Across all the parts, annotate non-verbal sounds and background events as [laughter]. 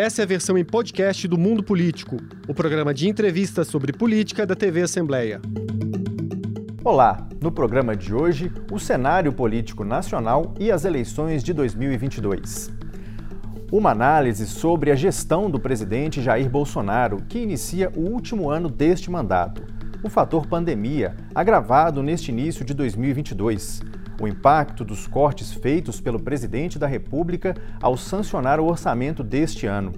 Essa é a versão em podcast do Mundo Político, o programa de entrevistas sobre política da TV Assembleia. Olá, no programa de hoje, o cenário político nacional e as eleições de 2022. Uma análise sobre a gestão do presidente Jair Bolsonaro, que inicia o último ano deste mandato. O fator pandemia, agravado neste início de 2022 o impacto dos cortes feitos pelo presidente da República ao sancionar o orçamento deste ano.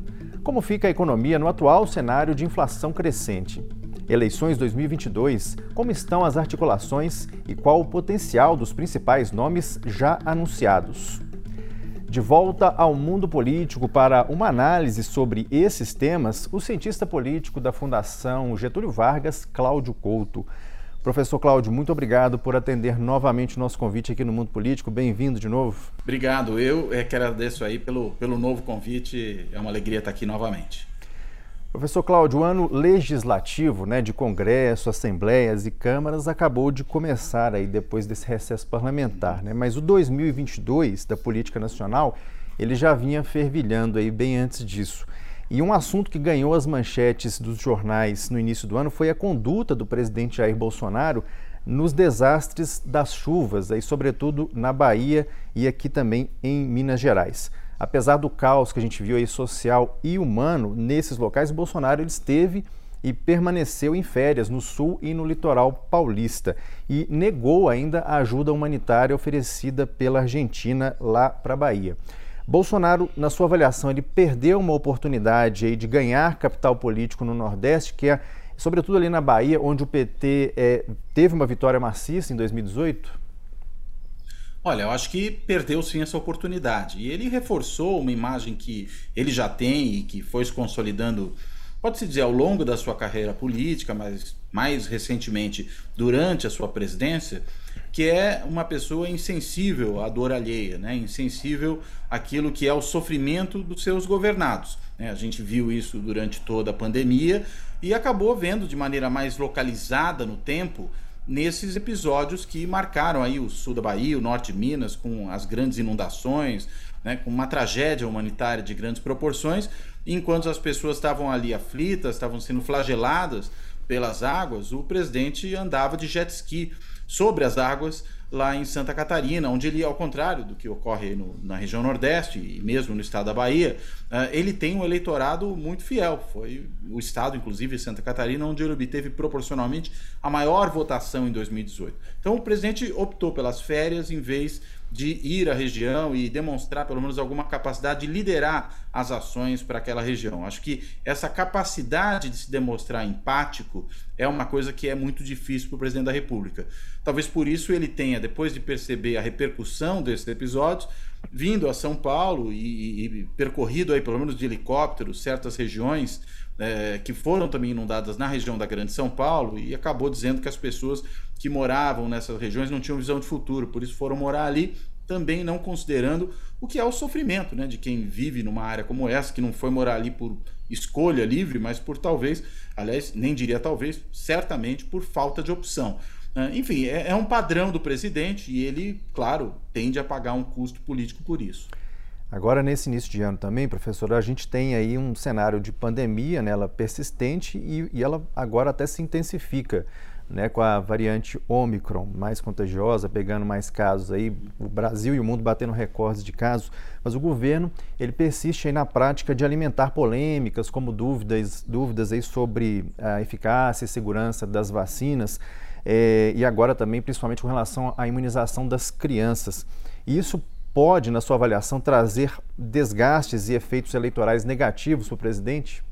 Como fica a economia no atual cenário de inflação crescente? Eleições 2022, como estão as articulações e qual o potencial dos principais nomes já anunciados? De volta ao mundo político para uma análise sobre esses temas, o cientista político da Fundação Getúlio Vargas, Cláudio Couto. Professor Cláudio, muito obrigado por atender novamente o nosso convite aqui no Mundo Político. Bem-vindo de novo. Obrigado. Eu é que agradeço aí pelo, pelo novo convite. É uma alegria estar aqui novamente. Professor Cláudio, o ano legislativo né, de Congresso, Assembleias e Câmaras acabou de começar aí depois desse recesso parlamentar, né? mas o 2022 da política nacional ele já vinha fervilhando aí bem antes disso. E um assunto que ganhou as manchetes dos jornais no início do ano foi a conduta do presidente Jair Bolsonaro nos desastres das chuvas, aí, sobretudo na Bahia e aqui também em Minas Gerais. Apesar do caos que a gente viu aí social e humano nesses locais, Bolsonaro ele esteve e permaneceu em férias no sul e no litoral paulista e negou ainda a ajuda humanitária oferecida pela Argentina lá para a Bahia. Bolsonaro, na sua avaliação, ele perdeu uma oportunidade aí de ganhar capital político no Nordeste, que é sobretudo ali na Bahia, onde o PT é, teve uma vitória maciça em 2018? Olha, eu acho que perdeu sim essa oportunidade. E ele reforçou uma imagem que ele já tem e que foi se consolidando, pode-se dizer, ao longo da sua carreira política, mas mais recentemente durante a sua presidência, que é uma pessoa insensível à dor alheia, né? insensível àquilo que é o sofrimento dos seus governados. Né? A gente viu isso durante toda a pandemia e acabou vendo de maneira mais localizada no tempo nesses episódios que marcaram aí o sul da Bahia, o norte de Minas, com as grandes inundações, né, com uma tragédia humanitária de grandes proporções, enquanto as pessoas estavam ali aflitas, estavam sendo flageladas pelas águas, o presidente andava de jet ski sobre as águas lá em Santa Catarina, onde ele, ao contrário do que ocorre no, na região Nordeste e mesmo no estado da Bahia, uh, ele tem um eleitorado muito fiel. Foi o estado, inclusive, Santa Catarina, onde ele obteve proporcionalmente a maior votação em 2018. Então, o presidente optou pelas férias em vez de ir à região e demonstrar pelo menos alguma capacidade de liderar as ações para aquela região. Acho que essa capacidade de se demonstrar empático é uma coisa que é muito difícil para o presidente da República. Talvez por isso ele tenha, depois de perceber a repercussão desses episódios, vindo a São Paulo e, e percorrido aí pelo menos de helicóptero certas regiões é, que foram também inundadas na região da Grande São Paulo e acabou dizendo que as pessoas que moravam nessas regiões não tinham visão de futuro, por isso foram morar ali, também não considerando o que é o sofrimento né, de quem vive numa área como essa, que não foi morar ali por escolha livre, mas por talvez, aliás, nem diria talvez, certamente por falta de opção. Uh, enfim, é, é um padrão do presidente e ele, claro, tende a pagar um custo político por isso. Agora, nesse início de ano também, professor, a gente tem aí um cenário de pandemia, né, ela persistente e, e ela agora até se intensifica né, com a variante Omicron mais contagiosa, pegando mais casos aí, o Brasil e o mundo batendo recordes de casos, mas o governo ele persiste aí na prática de alimentar polêmicas, como dúvidas, dúvidas aí sobre a eficácia e segurança das vacinas, é, e agora também principalmente com relação à imunização das crianças. Isso pode, na sua avaliação, trazer desgastes e efeitos eleitorais negativos para o presidente?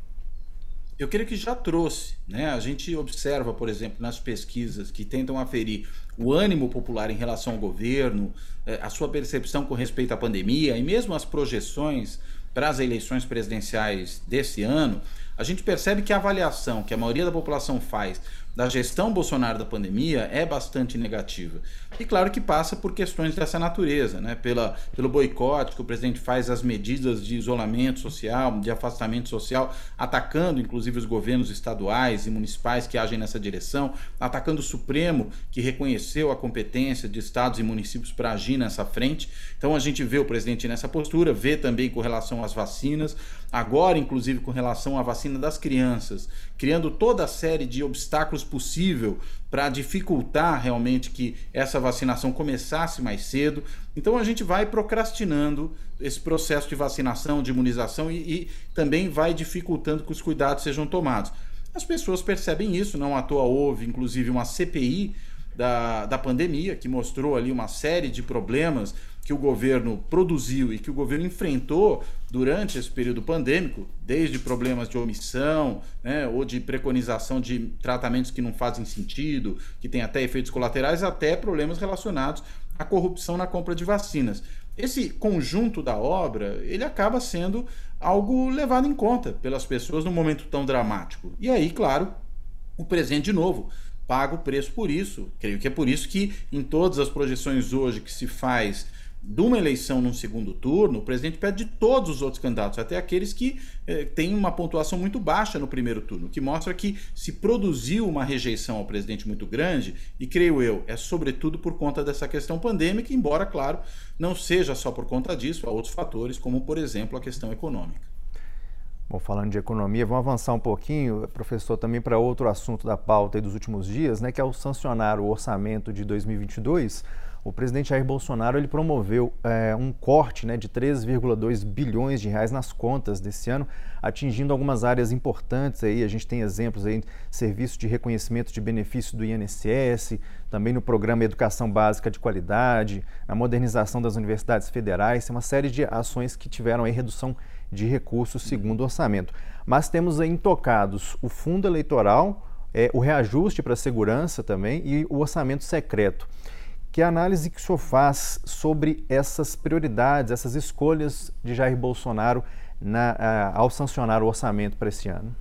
Eu creio que já trouxe. Né? A gente observa, por exemplo, nas pesquisas que tentam aferir o ânimo popular em relação ao governo, eh, a sua percepção com respeito à pandemia e mesmo as projeções para as eleições presidenciais desse ano, a gente percebe que a avaliação que a maioria da população faz da gestão Bolsonaro da pandemia é bastante negativa. E claro que passa por questões dessa natureza, né? Pela, pelo boicote que o presidente faz as medidas de isolamento social, de afastamento social, atacando inclusive os governos estaduais e municipais que agem nessa direção, atacando o Supremo, que reconheceu a competência de estados e municípios para agir nessa frente. Então a gente vê o presidente nessa postura, vê também com relação às vacinas, agora inclusive com relação à vacina das crianças, criando toda a série de obstáculos possível para dificultar realmente que essa vacinação começasse mais cedo. Então a gente vai procrastinando esse processo de vacinação, de imunização e, e também vai dificultando que os cuidados sejam tomados. As pessoas percebem isso, não à toa houve inclusive uma CPI da, da pandemia que mostrou ali uma série de problemas que o governo produziu e que o governo enfrentou durante esse período pandêmico, desde problemas de omissão, né, ou de preconização de tratamentos que não fazem sentido, que têm até efeitos colaterais, até problemas relacionados à corrupção na compra de vacinas. Esse conjunto da obra, ele acaba sendo algo levado em conta pelas pessoas num momento tão dramático. E aí, claro, o presente de novo paga o preço por isso. Creio que é por isso que em todas as projeções hoje que se faz de uma eleição num segundo turno, o presidente pede de todos os outros candidatos, até aqueles que eh, têm uma pontuação muito baixa no primeiro turno, que mostra que se produziu uma rejeição ao presidente muito grande, e creio eu, é sobretudo por conta dessa questão pandêmica, embora, claro, não seja só por conta disso, há outros fatores, como, por exemplo, a questão econômica. Bom, falando de economia, vamos avançar um pouquinho, professor, também para outro assunto da pauta dos últimos dias, né, que é o sancionar o orçamento de 2022 o presidente Jair Bolsonaro ele promoveu é, um corte né, de 3,2 bilhões de reais nas contas desse ano, atingindo algumas áreas importantes. Aí. A gente tem exemplos aí, serviço de reconhecimento de benefício do INSS, também no programa Educação Básica de Qualidade, na modernização das universidades federais, tem uma série de ações que tiveram aí redução de recursos segundo o orçamento. Mas temos aí intocados o fundo eleitoral, é, o reajuste para a segurança também e o orçamento secreto. Que análise que o senhor faz sobre essas prioridades, essas escolhas de Jair Bolsonaro na, ao sancionar o orçamento para esse ano?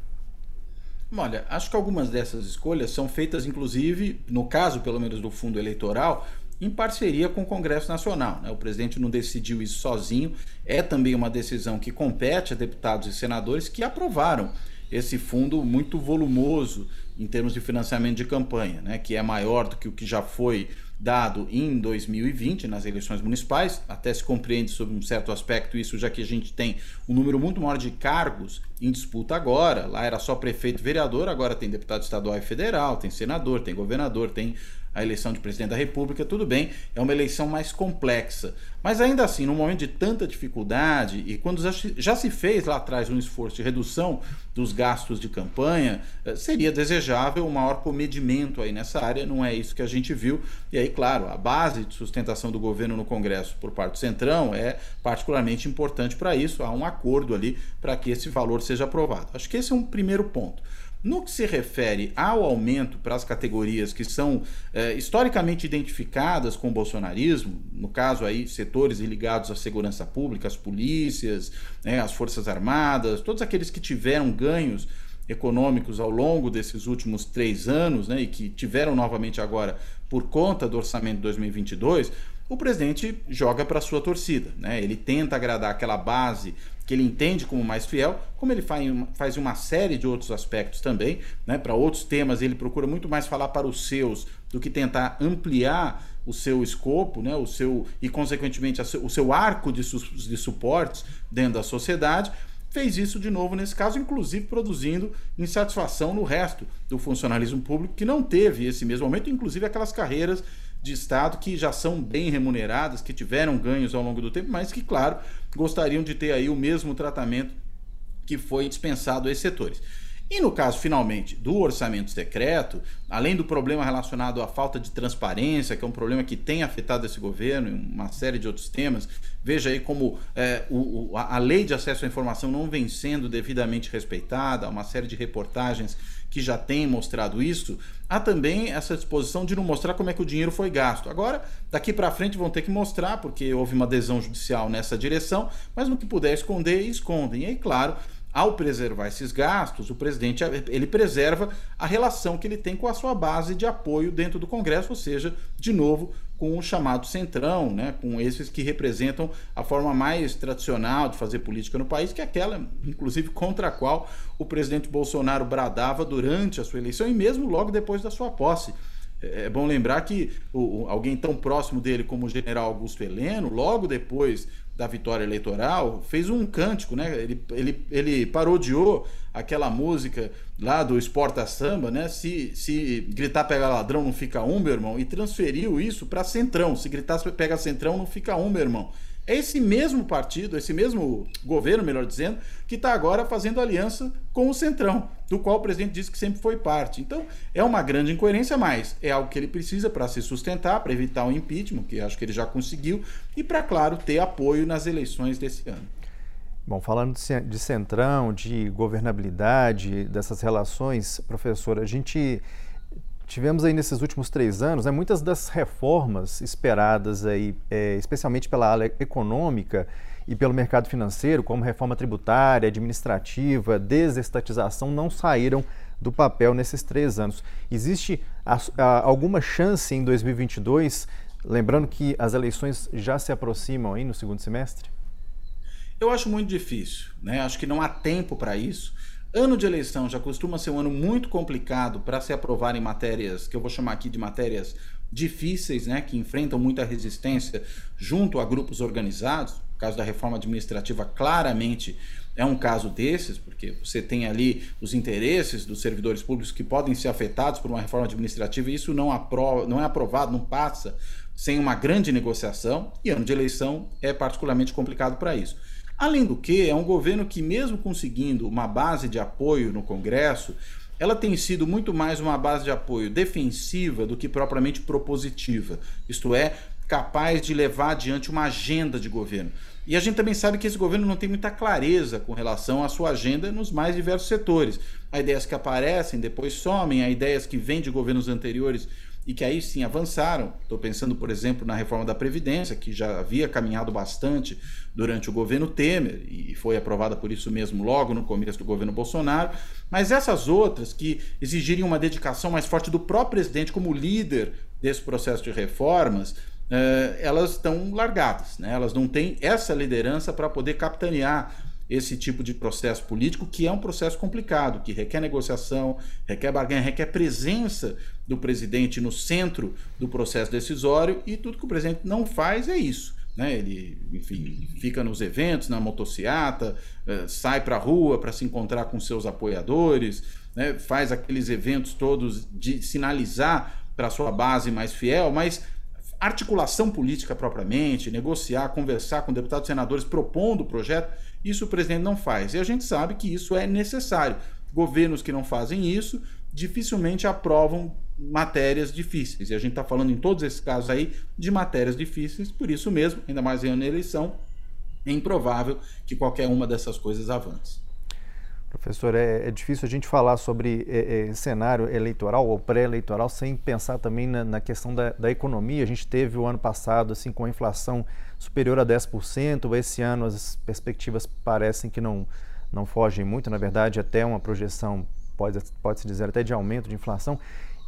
Olha, acho que algumas dessas escolhas são feitas, inclusive, no caso, pelo menos, do fundo eleitoral, em parceria com o Congresso Nacional. Né? O presidente não decidiu isso sozinho, é também uma decisão que compete a deputados e senadores que aprovaram esse fundo muito volumoso em termos de financiamento de campanha, né? que é maior do que o que já foi dado em 2020 nas eleições municipais, até se compreende sobre um certo aspecto isso, já que a gente tem um número muito maior de cargos em disputa agora. Lá era só prefeito e vereador, agora tem deputado estadual e federal, tem senador, tem governador, tem a eleição de presidente da República, tudo bem, é uma eleição mais complexa. Mas ainda assim, num momento de tanta dificuldade, e quando já se fez lá atrás um esforço de redução dos gastos de campanha, eh, seria desejável um maior comedimento aí nessa área, não é isso que a gente viu. E aí, claro, a base de sustentação do governo no Congresso por parte do Centrão é particularmente importante para isso, há um acordo ali para que esse valor seja aprovado. Acho que esse é um primeiro ponto. No que se refere ao aumento para as categorias que são é, historicamente identificadas com o bolsonarismo, no caso aí setores ligados à segurança pública, as polícias, né, as forças armadas, todos aqueles que tiveram ganhos econômicos ao longo desses últimos três anos né, e que tiveram novamente agora por conta do orçamento de 2022, o presidente joga para sua torcida, né? Ele tenta agradar aquela base que ele entende como mais fiel, como ele faz, uma série de outros aspectos também, né? Para outros temas ele procura muito mais falar para os seus do que tentar ampliar o seu escopo, né? O seu e consequentemente o seu arco de, su de suportes dentro da sociedade fez isso de novo nesse caso, inclusive produzindo insatisfação no resto do funcionalismo público que não teve esse mesmo aumento, inclusive aquelas carreiras de Estado que já são bem remuneradas, que tiveram ganhos ao longo do tempo, mas que, claro, gostariam de ter aí o mesmo tratamento que foi dispensado a esses setores. E no caso, finalmente, do orçamento secreto, além do problema relacionado à falta de transparência, que é um problema que tem afetado esse governo e uma série de outros temas, veja aí como é, o, a lei de acesso à informação não vem sendo devidamente respeitada, uma série de reportagens que já tem mostrado isso, há também essa disposição de não mostrar como é que o dinheiro foi gasto. Agora, daqui para frente vão ter que mostrar, porque houve uma adesão judicial nessa direção, mas no que puder esconder, escondem. E aí, claro, ao preservar esses gastos, o presidente ele preserva a relação que ele tem com a sua base de apoio dentro do Congresso, ou seja, de novo, com o chamado centrão, né, com esses que representam a forma mais tradicional de fazer política no país, que é aquela, inclusive, contra a qual o presidente Bolsonaro bradava durante a sua eleição e mesmo logo depois da sua posse. É, é bom lembrar que o, alguém tão próximo dele como o general Augusto Heleno, logo depois da vitória eleitoral, fez um cântico, né? Ele, ele, ele parodiou aquela música lá do Esporta Samba, né? Se, se gritar pega ladrão não fica um, meu irmão, e transferiu isso para Centrão. Se gritar pega Centrão não fica um, meu irmão. É esse mesmo partido, esse mesmo governo, melhor dizendo, que está agora fazendo aliança com o Centrão, do qual o presidente disse que sempre foi parte. Então, é uma grande incoerência, mas é algo que ele precisa para se sustentar, para evitar o impeachment, que acho que ele já conseguiu, e para, claro, ter apoio nas eleições desse ano. Bom, falando de centrão, de governabilidade, dessas relações, professor, a gente tivemos aí nesses últimos três anos né, muitas das reformas esperadas aí, é, especialmente pela área econômica e pelo mercado financeiro, como reforma tributária, administrativa, desestatização, não saíram do papel nesses três anos. Existe a, a, alguma chance em 2022, lembrando que as eleições já se aproximam aí no segundo semestre? Eu acho muito difícil, né? Acho que não há tempo para isso. Ano de eleição já costuma ser um ano muito complicado para se aprovar em matérias que eu vou chamar aqui de matérias difíceis, né, que enfrentam muita resistência junto a grupos organizados. O caso da reforma administrativa claramente é um caso desses, porque você tem ali os interesses dos servidores públicos que podem ser afetados por uma reforma administrativa e isso não, aprova, não é aprovado, não passa sem uma grande negociação, e ano de eleição é particularmente complicado para isso. Além do que, é um governo que, mesmo conseguindo uma base de apoio no Congresso, ela tem sido muito mais uma base de apoio defensiva do que propriamente propositiva, isto é, capaz de levar adiante uma agenda de governo. E a gente também sabe que esse governo não tem muita clareza com relação à sua agenda nos mais diversos setores. Há ideias que aparecem, depois somem, há ideias que vêm de governos anteriores e que aí sim avançaram. Estou pensando, por exemplo, na reforma da Previdência, que já havia caminhado bastante durante o governo Temer e foi aprovada por isso mesmo logo no começo do governo Bolsonaro. Mas essas outras que exigiriam uma dedicação mais forte do próprio presidente como líder desse processo de reformas, eh, elas estão largadas, né? elas não têm essa liderança para poder capitanear esse tipo de processo político, que é um processo complicado, que requer negociação, requer barganha, requer presença do presidente no centro do processo decisório, e tudo que o presidente não faz é isso. Né? Ele, enfim, fica nos eventos, na motociata, eh, sai para a rua para se encontrar com seus apoiadores, né? faz aqueles eventos todos de sinalizar para sua base mais fiel, mas articulação política propriamente, negociar, conversar com deputados e senadores propondo o projeto, isso o presidente não faz. E a gente sabe que isso é necessário. Governos que não fazem isso dificilmente aprovam matérias difíceis. E a gente está falando em todos esses casos aí de matérias difíceis, por isso mesmo, ainda mais em ano de eleição, é improvável que qualquer uma dessas coisas avance. Professor, é, é, difícil a gente falar sobre é, é, cenário eleitoral ou pré-eleitoral sem pensar também na, na questão da, da, economia. A gente teve o ano passado assim com a inflação superior a 10%. Esse ano as perspectivas parecem que não, não fogem muito. Na verdade, até uma projeção, pode, pode se dizer, até de aumento de inflação.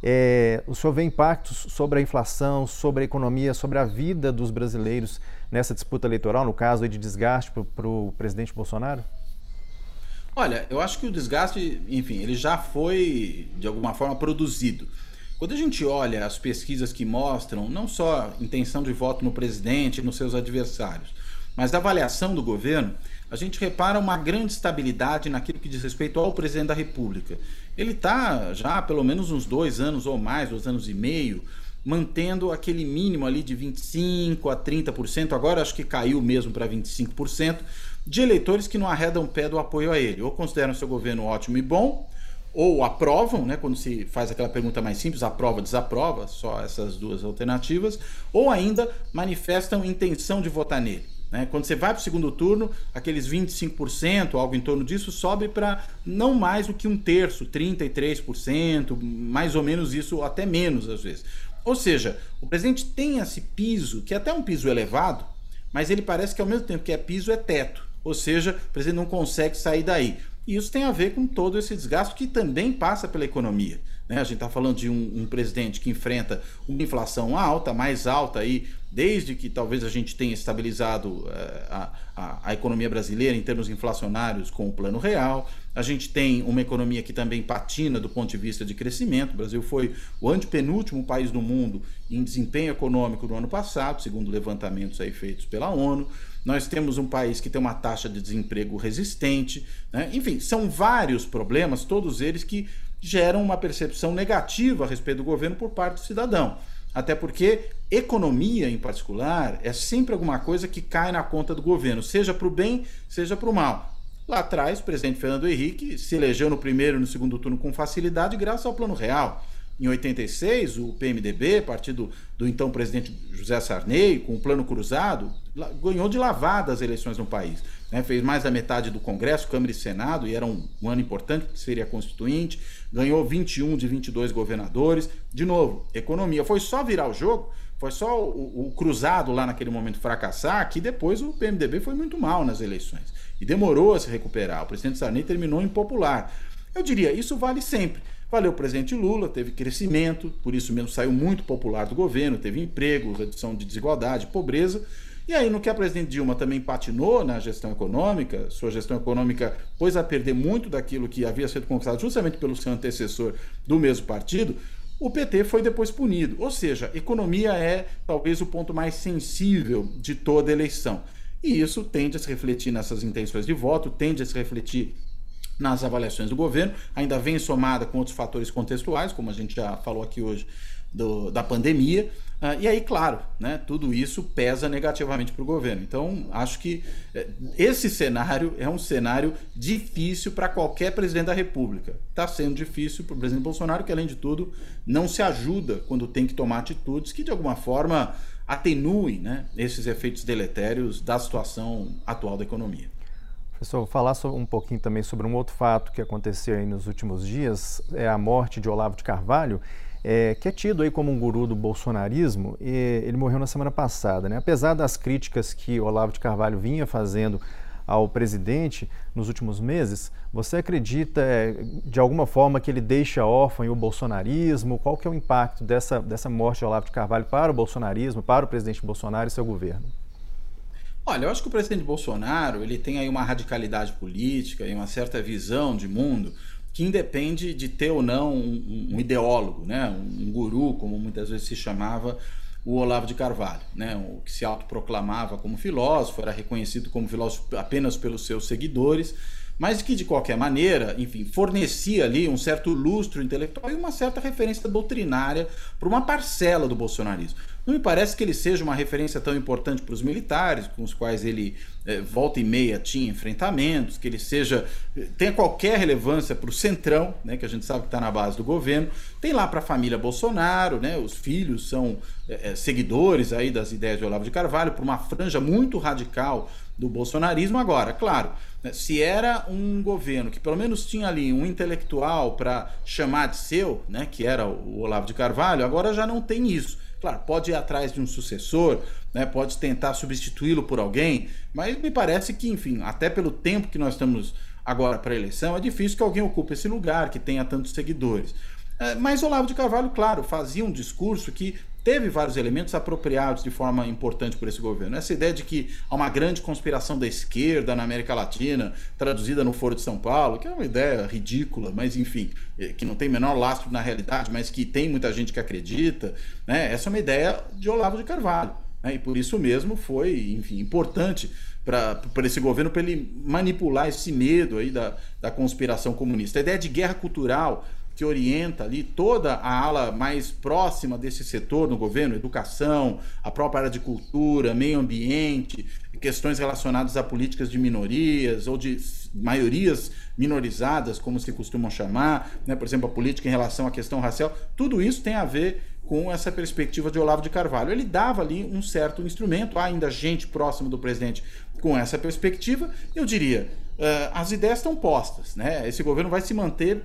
É, o senhor vê impactos sobre a inflação, sobre a economia, sobre a vida dos brasileiros nessa disputa eleitoral, no caso de desgaste para o presidente Bolsonaro? Olha, eu acho que o desgaste, enfim, ele já foi de alguma forma produzido. Quando a gente olha as pesquisas que mostram não só intenção de voto no presidente e nos seus adversários, mas a avaliação do governo, a gente repara uma grande estabilidade naquilo que diz respeito ao presidente da República. Ele está já há pelo menos uns dois anos ou mais, dois anos e meio, mantendo aquele mínimo ali de 25% a 30%, agora acho que caiu mesmo para 25%, de eleitores que não arredam pé do apoio a ele, ou consideram seu governo ótimo e bom, ou aprovam, né, quando se faz aquela pergunta mais simples, aprova, desaprova, só essas duas alternativas, ou ainda manifestam intenção de votar nele. Né? Quando você vai para o segundo turno, aqueles 25%, algo em torno disso, sobe para não mais do que um terço, 33%, mais ou menos isso, até menos às vezes. Ou seja, o presidente tem esse piso, que é até um piso elevado, mas ele parece que ao mesmo tempo que é piso, é teto. Ou seja, o presidente não consegue sair daí. E isso tem a ver com todo esse desgaste que também passa pela economia. Né? A gente está falando de um, um, presidente que enfrenta uma inflação alta, mais alta aí, desde que talvez a gente tenha estabilizado eh, a, a, a, economia brasileira em termos inflacionários com o plano real. A gente tem uma economia que também patina do ponto de vista de crescimento. O Brasil foi o antepenúltimo país do mundo em desempenho econômico no ano passado, segundo levantamentos aí feitos pela ONU. Nós temos um país que tem uma taxa de desemprego resistente. Né? Enfim, são vários problemas, todos eles que geram uma percepção negativa a respeito do governo por parte do cidadão. Até porque economia, em particular, é sempre alguma coisa que cai na conta do governo, seja para o bem, seja para o mal. Lá atrás, o presidente Fernando Henrique se elegeu no primeiro e no segundo turno com facilidade, graças ao Plano Real. Em 86, o PMDB, partido do então presidente José Sarney, com o plano cruzado, ganhou de lavada as eleições no país. Né? Fez mais da metade do Congresso, Câmara e Senado, e era um, um ano importante, que seria constituinte. Ganhou 21 de 22 governadores. De novo, economia. Foi só virar o jogo, foi só o, o cruzado lá naquele momento fracassar, que depois o PMDB foi muito mal nas eleições. E demorou a se recuperar. O presidente Sarney terminou impopular. Eu diria, isso vale sempre. Valeu o presidente Lula, teve crescimento, por isso mesmo saiu muito popular do governo, teve emprego, redução de desigualdade, pobreza. E aí, no que a presidente Dilma também patinou na gestão econômica, sua gestão econômica pôs a perder muito daquilo que havia sido conquistado justamente pelo seu antecessor do mesmo partido, o PT foi depois punido. Ou seja, economia é talvez o ponto mais sensível de toda eleição. E isso tende a se refletir nessas intenções de voto, tende a se refletir nas avaliações do governo, ainda vem somada com outros fatores contextuais, como a gente já falou aqui hoje do, da pandemia. Uh, e aí, claro, né, tudo isso pesa negativamente para o governo. Então, acho que eh, esse cenário é um cenário difícil para qualquer presidente da República. Está sendo difícil para o presidente Bolsonaro, que, além de tudo, não se ajuda quando tem que tomar atitudes que, de alguma forma, atenuem né, esses efeitos deletérios da situação atual da economia. Vou falar um pouquinho também sobre um outro fato que aconteceu aí nos últimos dias, é a morte de Olavo de Carvalho, é, que é tido aí como um guru do bolsonarismo, ele morreu na semana passada. Né? Apesar das críticas que Olavo de Carvalho vinha fazendo ao presidente nos últimos meses, você acredita é, de alguma forma que ele deixa órfão o bolsonarismo? Qual que é o impacto dessa, dessa morte de Olavo de Carvalho para o bolsonarismo, para o presidente Bolsonaro e seu governo? Olha, eu acho que o presidente Bolsonaro ele tem aí uma radicalidade política e uma certa visão de mundo que independe de ter ou não um, um ideólogo, né? um, um guru, como muitas vezes se chamava o Olavo de Carvalho, né? o que se autoproclamava como filósofo, era reconhecido como filósofo apenas pelos seus seguidores, mas que de qualquer maneira, enfim, fornecia ali um certo lustro intelectual e uma certa referência doutrinária para uma parcela do bolsonarismo. Não me parece que ele seja uma referência tão importante para os militares, com os quais ele é, volta e meia tinha enfrentamentos, que ele seja tenha qualquer relevância para o centrão, né, que a gente sabe que está na base do governo. Tem lá para a família Bolsonaro, né, os filhos são é, seguidores aí das ideias de Olavo de Carvalho, por uma franja muito radical do bolsonarismo. Agora, claro, né, se era um governo que pelo menos tinha ali um intelectual para chamar de seu, né, que era o Olavo de Carvalho, agora já não tem isso. Claro, pode ir atrás de um sucessor, né, pode tentar substituí-lo por alguém, mas me parece que, enfim, até pelo tempo que nós estamos agora para a eleição, é difícil que alguém ocupe esse lugar, que tenha tantos seguidores. É, mas Olavo de Carvalho, claro, fazia um discurso que teve vários elementos apropriados de forma importante por esse governo. Essa ideia de que há uma grande conspiração da esquerda na América Latina, traduzida no Foro de São Paulo, que é uma ideia ridícula, mas enfim, eh, que não tem menor lastro na realidade, mas que tem muita gente que acredita, né? essa é uma ideia de Olavo de Carvalho. Né? E por isso mesmo foi, enfim, importante para esse governo, para ele manipular esse medo aí da, da conspiração comunista. A ideia de guerra cultural que orienta ali toda a ala mais próxima desse setor no governo, educação, a própria área de cultura, meio ambiente, questões relacionadas a políticas de minorias ou de maiorias minorizadas, como se costumam chamar, né? por exemplo, a política em relação à questão racial, tudo isso tem a ver com essa perspectiva de Olavo de Carvalho. Ele dava ali um certo instrumento, há ainda gente próxima do presidente com essa perspectiva, eu diria, uh, as ideias estão postas, né? Esse governo vai se manter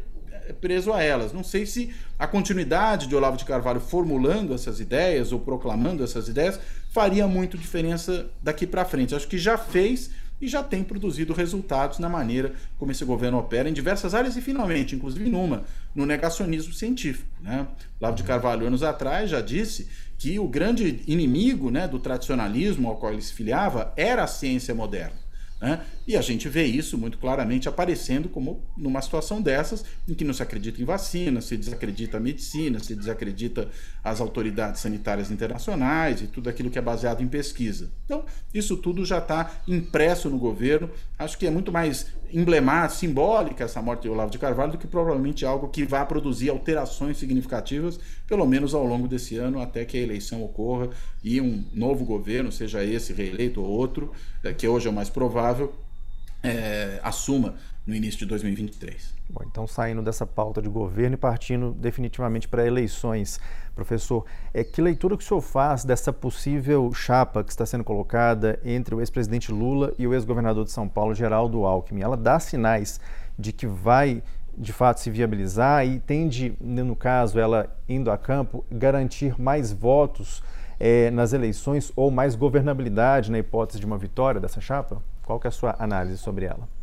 preso a elas. Não sei se a continuidade de Olavo de Carvalho formulando essas ideias ou proclamando essas ideias faria muito diferença daqui para frente. Acho que já fez e já tem produzido resultados na maneira como esse governo opera em diversas áreas e, finalmente, inclusive numa, no negacionismo científico. Né? De Carvalho, anos atrás, já disse que o grande inimigo né, do tradicionalismo ao qual ele se filiava era a ciência moderna. Né? E a gente vê isso muito claramente aparecendo como numa situação dessas, em que não se acredita em vacina, se desacredita a medicina, se desacredita as autoridades sanitárias internacionais e tudo aquilo que é baseado em pesquisa. Então, isso tudo já está impresso no governo. Acho que é muito mais emblemática, simbólica essa morte de Olavo de Carvalho do que provavelmente algo que vá produzir alterações significativas, pelo menos ao longo desse ano, até que a eleição ocorra e um novo governo, seja esse reeleito ou outro, eh, que hoje é o mais provável, é, assuma no início de 2023. Bom, então saindo dessa pauta de governo e partindo definitivamente para eleições, professor, é que leitura que o senhor faz dessa possível chapa que está sendo colocada entre o ex-presidente Lula e o ex-governador de São Paulo, Geraldo Alckmin? Ela dá sinais de que vai de fato se viabilizar e tende, no caso, ela indo a campo, garantir mais votos é, nas eleições ou mais governabilidade na hipótese de uma vitória dessa chapa? Qual que é a sua análise sobre ela?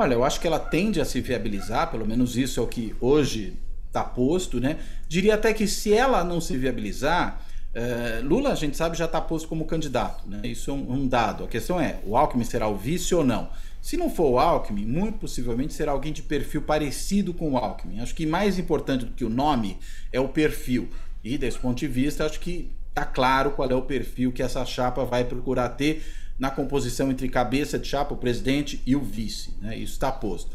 Olha, eu acho que ela tende a se viabilizar, pelo menos isso é o que hoje está posto, né? Diria até que se ela não se viabilizar, é, Lula, a gente sabe, já está posto como candidato, né? Isso é um, um, dado. A questão é, o Alckmin será o vice ou não? Se não for o Alckmin, muito possivelmente será alguém de perfil parecido com o Alckmin. Acho que mais importante do que o nome é o perfil. E desse ponto de vista, acho que está claro qual é o perfil que essa chapa vai procurar ter na composição entre cabeça de chapa, o presidente e o vice. Né? Isso está posto.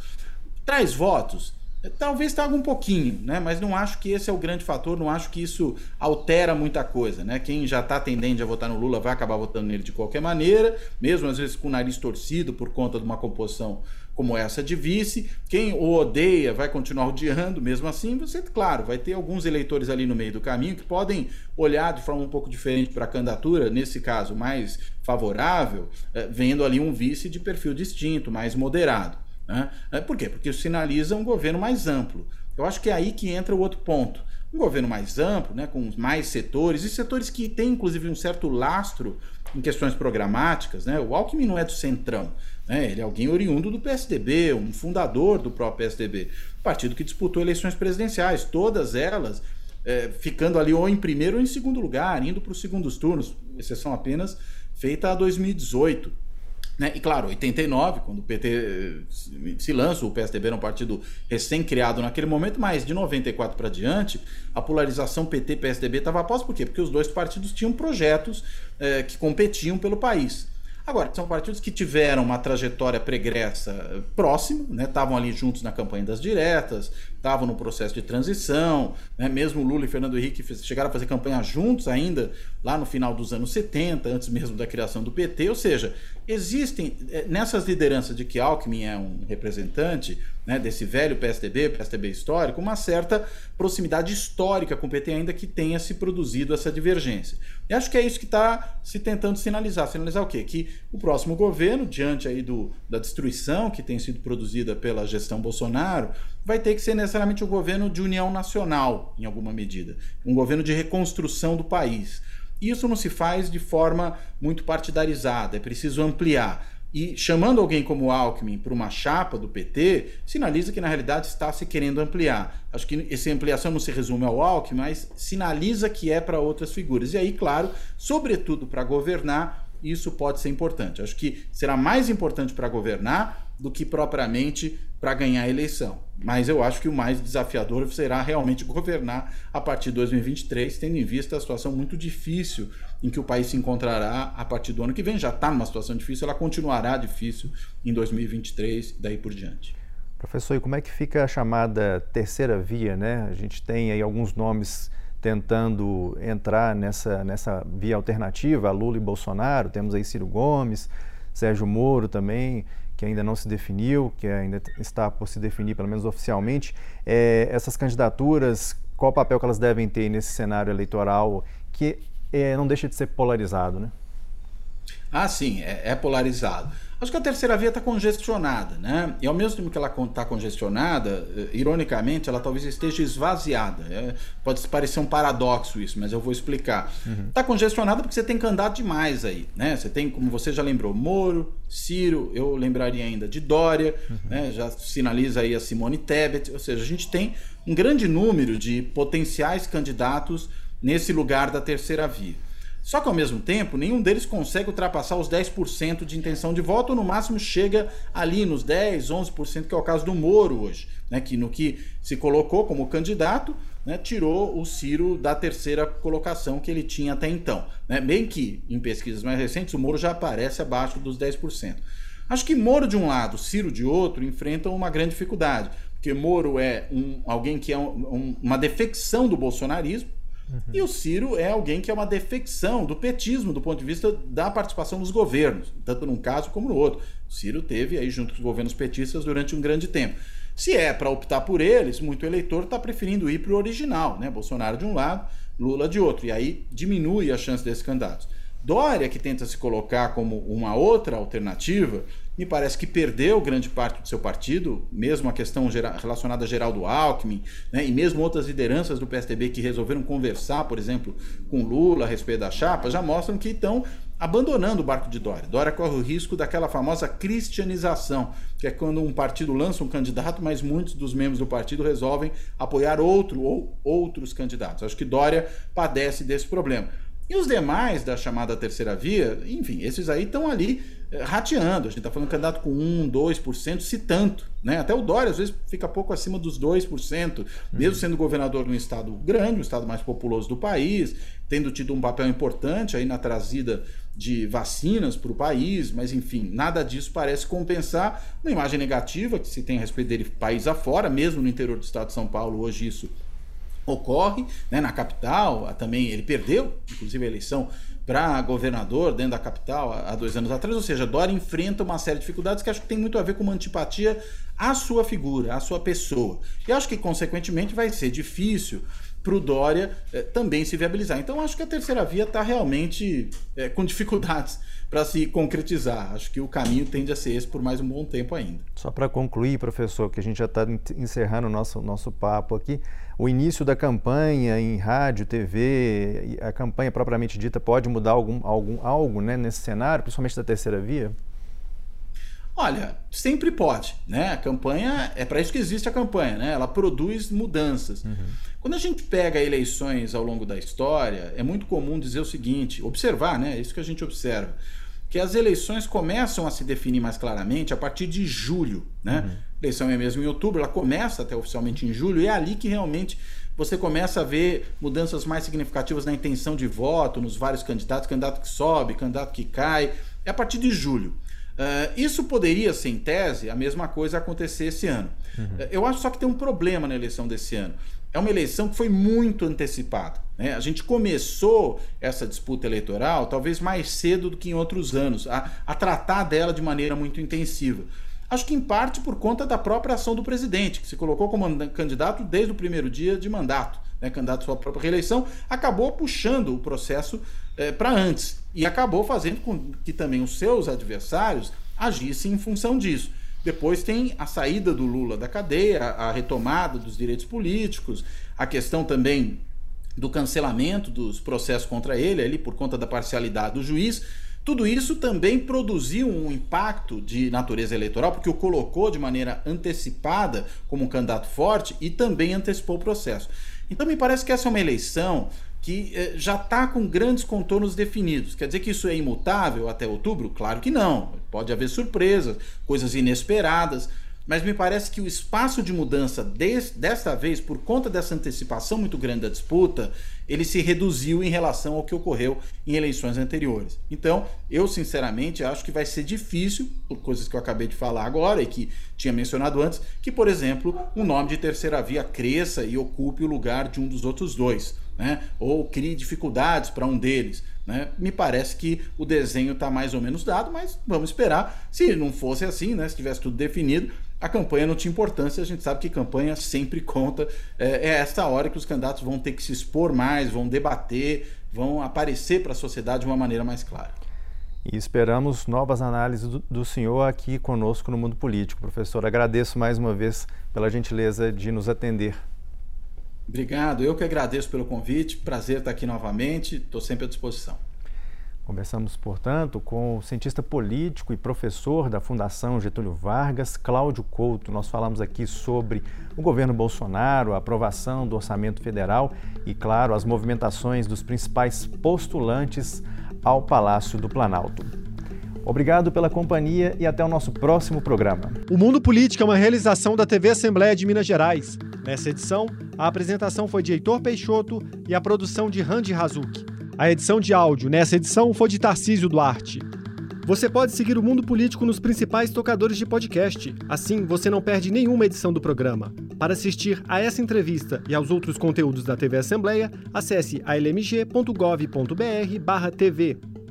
Traz votos? Talvez traga um pouquinho, né? mas não acho que esse é o grande fator, não acho que isso altera muita coisa. Né? Quem já está tendente a votar no Lula vai acabar votando nele de qualquer maneira, mesmo às vezes com o nariz torcido por conta de uma composição como essa de vice. Quem o odeia vai continuar odiando, mesmo assim. Você, claro, vai ter alguns eleitores ali no meio do caminho que podem olhar de forma um pouco diferente para a candidatura, nesse caso mais favorável, eh, vendo ali um vice de perfil distinto, mais moderado. Né? Eh, por quê? Porque isso sinaliza um governo mais amplo. Eu acho que é aí que entra o outro ponto um governo mais amplo, né, com mais setores, e setores que têm inclusive um certo lastro em questões programáticas. Né? O Alckmin não é do Centrão, né? ele é alguém oriundo do PSDB, um fundador do próprio PSDB, partido que disputou eleições presidenciais, todas elas é, ficando ali ou em primeiro ou em segundo lugar, indo para os segundos turnos, exceção apenas feita a 2018. Né? E claro, 89, quando o PT eh, se lança, o PSDB era um partido recém-criado naquele momento, mas de 94 para diante, a polarização PT-PSDB estava após por quê? Porque os dois partidos tinham projetos eh, que competiam pelo país. Agora, são partidos que tiveram uma trajetória pregressa eh, próxima, né? estavam ali juntos na campanha das diretas, estavam no processo de transição, né? mesmo Lula e Fernando Henrique chegaram a fazer campanha juntos ainda lá no final dos anos 70, antes mesmo da criação do PT, ou seja, existem eh, nessas lideranças de que Alckmin é um representante né, desse velho PSDB, PSDB histórico, uma certa proximidade histórica com o PT, ainda que tenha se produzido essa divergência. E acho que é isso que está se tentando sinalizar. Sinalizar o quê? Que o próximo governo, diante aí do, da destruição que tem sido produzida pela gestão Bolsonaro, vai ter que ser necessariamente um governo de união nacional, em alguma medida. Um governo de reconstrução do país. Isso não se faz de forma muito partidarizada, é preciso ampliar. E chamando alguém como Alckmin para uma chapa do PT, sinaliza que na realidade está se querendo ampliar. Acho que essa ampliação não se resume ao Alckmin, mas sinaliza que é para outras figuras. E aí, claro, sobretudo para governar, isso pode ser importante. Acho que será mais importante para governar do que propriamente para ganhar a eleição. Mas eu acho que o mais desafiador será realmente governar a partir de 2023, tendo em vista a situação muito difícil em que o país se encontrará a partir do ano que vem. Já está numa situação difícil, ela continuará difícil em 2023 daí por diante. Professor, e como é que fica a chamada terceira via, né? A gente tem aí alguns nomes tentando entrar nessa, nessa via alternativa, Lula e Bolsonaro, temos aí Ciro Gomes, Sérgio Moro também, que ainda não se definiu, que ainda está por se definir, pelo menos oficialmente. É, essas candidaturas, qual o papel que elas devem ter nesse cenário eleitoral que é, não deixa de ser polarizado, né? Ah, sim, é, é polarizado. Acho que a terceira via está congestionada, né? E ao mesmo tempo que ela está congestionada, eh, ironicamente, ela talvez esteja esvaziada. É, pode parecer um paradoxo isso, mas eu vou explicar. Está uhum. Tá congestionada porque você tem candidato demais aí, né? Você tem, como você já lembrou, Moro, Ciro, eu lembraria ainda de Dória, uhum. né? já sinaliza aí a Simone Tebet, ou seja, a gente tem um grande número de potenciais candidatos nesse lugar da terceira via. Só que ao mesmo tempo, nenhum deles consegue ultrapassar os 10% de intenção de voto, ou no máximo chega ali nos 10, 11%, que é o caso do Moro hoje, né, que no que se colocou como candidato, né, tirou o Ciro da terceira colocação que ele tinha até então. Né? Bem que, em pesquisas mais recentes, o Moro já aparece abaixo dos 10%. Acho que Moro de um lado, Ciro de outro, enfrentam uma grande dificuldade, porque Moro é um, alguém que é um, um, uma defecção do bolsonarismo, Uhum. E o Ciro é alguém que é uma defecção do petismo do ponto de vista da participação nos governos, tanto num caso como no outro. O Ciro teve aí junto com os governos petistas durante um grande tempo. Se é para optar por eles, muito eleitor está preferindo ir para o original, né? Bolsonaro de um lado, Lula de outro. E aí diminui a chance desses candidatos. Dória, que tenta se colocar como uma outra alternativa, me parece que perdeu grande parte do seu partido, mesmo a questão relacionada a Geraldo Alckmin, né, e mesmo outras lideranças do PSDB que resolveram conversar, por exemplo, com Lula a respeito da chapa, já mostram que estão abandonando o barco de Dória. Dória corre o risco daquela famosa cristianização, que é quando um partido lança um candidato, mas muitos dos membros do partido resolvem apoiar outro ou outros candidatos. Acho que Dória padece desse problema. E os demais da chamada terceira via, enfim, esses aí estão ali eh, rateando. A gente está falando candidato com 1, 2%, se tanto. Né? Até o Dória, às vezes, fica pouco acima dos 2%, uhum. mesmo sendo governador de um estado grande, o estado mais populoso do país, tendo tido um papel importante aí na trazida de vacinas para o país, mas enfim, nada disso parece compensar uma imagem negativa que se tem a respeito dele país afora, mesmo no interior do estado de São Paulo, hoje isso ocorre, né, na capital, também ele perdeu, inclusive a eleição para governador dentro da capital há dois anos atrás, ou seja, Dória enfrenta uma série de dificuldades que acho que tem muito a ver com uma antipatia à sua figura, à sua pessoa. E acho que, consequentemente, vai ser difícil para o Dória eh, também se viabilizar. Então, acho que a terceira via está realmente eh, com dificuldades [laughs] para se concretizar. Acho que o caminho tende a ser esse por mais um bom tempo ainda. Só para concluir, professor, que a gente já está encerrando o nosso, nosso papo aqui, o início da campanha em rádio, TV, a campanha propriamente dita pode mudar algum, algum, algo né, nesse cenário, principalmente da terceira via? Olha, sempre pode, né? A campanha é para isso que existe a campanha, né? Ela produz mudanças. Uhum. Quando a gente pega eleições ao longo da história, é muito comum dizer o seguinte, observar, né? É isso que a gente observa que as eleições começam a se definir mais claramente a partir de julho. Né? Uhum. A eleição é mesmo em outubro, ela começa até oficialmente em julho, e é ali que realmente você começa a ver mudanças mais significativas na intenção de voto, nos vários candidatos, candidato que sobe, candidato que cai, é a partir de julho. Uh, isso poderia ser, em tese, a mesma coisa acontecer esse ano. Uhum. Uh, eu acho só que tem um problema na eleição desse ano é uma eleição que foi muito antecipada. Né? A gente começou essa disputa eleitoral talvez mais cedo do que em outros anos, a, a tratar dela de maneira muito intensiva. Acho que em parte por conta da própria ação do presidente, que se colocou como candidato desde o primeiro dia de mandato, né? candidato à sua própria reeleição, acabou puxando o processo é, para antes e acabou fazendo com que também os seus adversários agissem em função disso. Depois tem a saída do Lula da cadeia, a retomada dos direitos políticos, a questão também do cancelamento dos processos contra ele, ali por conta da parcialidade do juiz. Tudo isso também produziu um impacto de natureza eleitoral, porque o colocou de maneira antecipada como um candidato forte e também antecipou o processo. Então me parece que essa é uma eleição que eh, já está com grandes contornos definidos. Quer dizer que isso é imutável até outubro? Claro que não. Pode haver surpresas, coisas inesperadas, mas me parece que o espaço de mudança des, desta vez, por conta dessa antecipação muito grande da disputa, ele se reduziu em relação ao que ocorreu em eleições anteriores. Então, eu sinceramente acho que vai ser difícil, por coisas que eu acabei de falar agora e que tinha mencionado antes, que, por exemplo, um nome de terceira via cresça e ocupe o lugar de um dos outros dois né? ou crie dificuldades para um deles. Né? Me parece que o desenho está mais ou menos dado, mas vamos esperar. Se não fosse assim, né? se tivesse tudo definido, a campanha não tinha importância. A gente sabe que campanha sempre [laughs] conta. É, é essa hora que os candidatos vão ter que se expor mais, vão debater, vão aparecer para a sociedade de uma maneira mais clara. E esperamos novas análises do, do senhor aqui conosco no Mundo Político. Professor, agradeço mais uma vez pela gentileza de nos atender. Obrigado, eu que agradeço pelo convite, prazer estar aqui novamente, estou sempre à disposição. Conversamos, portanto, com o cientista político e professor da Fundação Getúlio Vargas, Cláudio Couto. Nós falamos aqui sobre o governo Bolsonaro, a aprovação do orçamento federal e, claro, as movimentações dos principais postulantes ao Palácio do Planalto. Obrigado pela companhia e até o nosso próximo programa. O Mundo Político é uma realização da TV Assembleia de Minas Gerais. Nessa edição, a apresentação foi de Heitor Peixoto e a produção de Randy Hazuki. A edição de áudio nessa edição foi de Tarcísio Duarte. Você pode seguir o Mundo Político nos principais tocadores de podcast. Assim, você não perde nenhuma edição do programa. Para assistir a essa entrevista e aos outros conteúdos da TV Assembleia, acesse almg.gov.br/tv.